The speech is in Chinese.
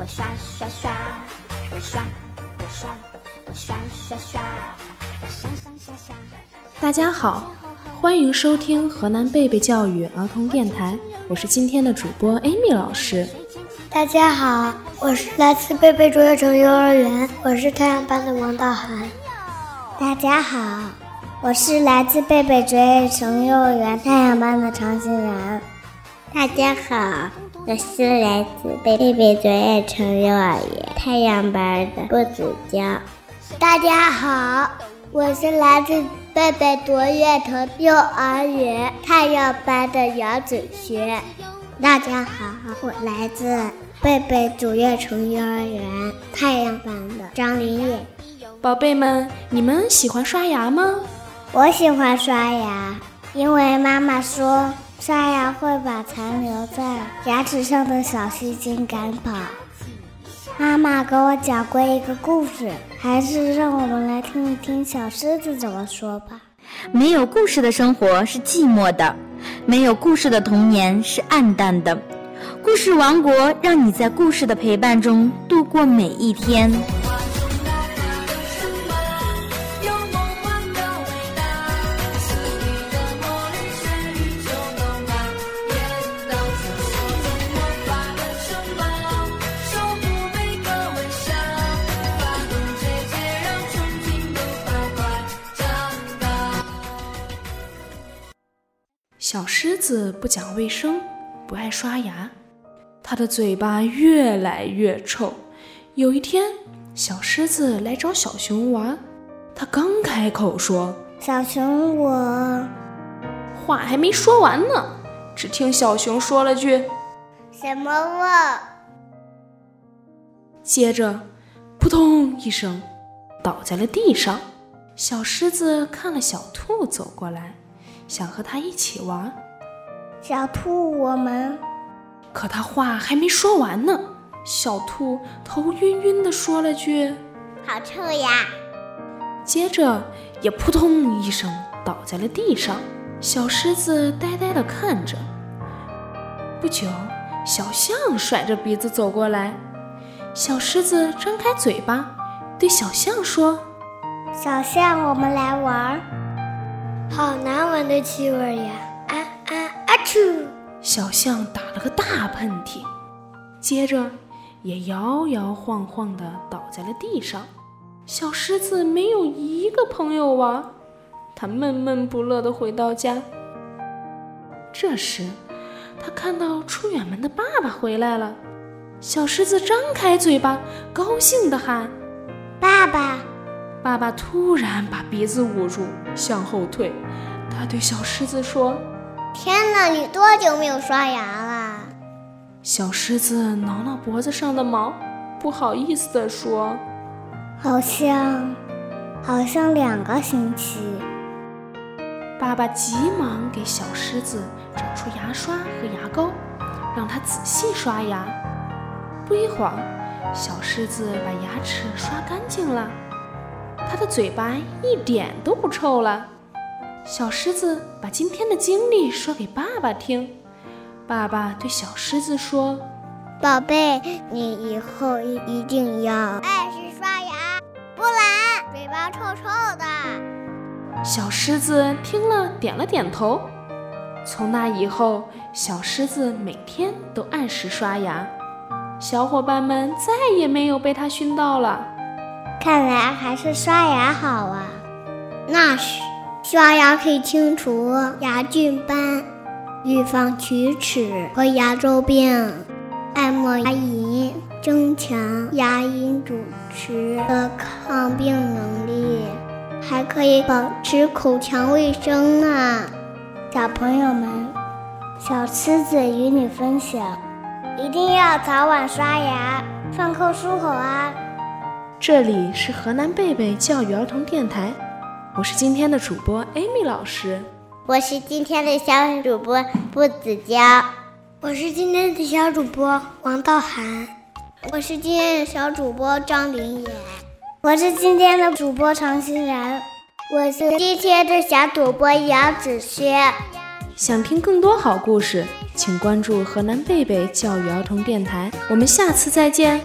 我刷刷刷，我刷我刷我刷刷刷，我刷刷刷刷。大家好，欢迎收听河南贝贝教育儿童电台，我是今天的主播 Amy 老师。大家好，我是来自贝贝卓越城幼儿园，我是太阳班的王道涵。大家好，我是来自贝贝卓越城幼儿园太阳班的常欣然。大家好，我是来自贝贝卓越城幼儿园太阳班的郭子娇。大家好，我是来自贝贝卓越城幼儿园太阳班的杨子轩。大家好，我来自贝贝卓越城幼儿园太阳班的张林野。宝贝们，你们喜欢刷牙吗？我喜欢刷牙，因为妈妈说刷牙会把残留在牙齿上的小细菌赶跑。妈妈给我讲过一个故事，还是让我们来听一听小狮子怎么说吧。没有故事的生活是寂寞的，没有故事的童年是暗淡的。故事王国让你在故事的陪伴中度过每一天。小狮子不讲卫生，不爱刷牙，它的嘴巴越来越臭。有一天，小狮子来找小熊玩，它刚开口说：“小熊，我……”话还没说完呢，只听小熊说了句：“什么味？”接着，扑通一声，倒在了地上。小狮子看了小兔走过来。想和他一起玩，小兔，我们。可他话还没说完呢，小兔头晕晕的说了句：“好臭呀！”接着也扑通一声倒在了地上。小狮子呆呆的看着。不久，小象甩着鼻子走过来，小狮子张开嘴巴对小象说：“小象，我们来玩。”好难闻的气味呀！啊啊啊！嚏！小象打了个大喷嚏，接着也摇摇晃晃地倒在了地上。小狮子没有一个朋友玩，它闷闷不乐地回到家。这时，它看到出远门的爸爸回来了。小狮子张开嘴巴，高兴地喊：“爸爸！”爸爸突然把鼻子捂住，向后退。他对小狮子说：“天哪，你多久没有刷牙了？”小狮子挠挠脖子上的毛，不好意思地说：“好像，好像两个星期。”爸爸急忙给小狮子找出牙刷和牙膏，让他仔细刷牙。不一会儿，小狮子把牙齿刷干净了。他的嘴巴一点都不臭了。小狮子把今天的经历说给爸爸听。爸爸对小狮子说：“宝贝，你以后一一定要按时刷牙，不然嘴巴臭臭的。”小狮子听了，点了点头。从那以后，小狮子每天都按时刷牙，小伙伴们再也没有被它熏到了。看来还是刷牙好啊！那是，刷牙可以清除牙菌斑，预防龋齿和牙周病，按摩牙龈，增强牙龈组织的抗病能力，还可以保持口腔卫生呢。小朋友们，小狮子与你分享，一定要早晚刷牙，饭后漱口啊！这里是河南贝贝教育儿童电台，我是今天的主播 Amy 老师，我是今天的小主播步子娇，我是今天的小主播王道涵，我是今天的小主播张林野，我是今天的主播常欣然，我是今天的小主播姚子轩。想听更多好故事，请关注河南贝贝教育儿童电台，我们下次再见。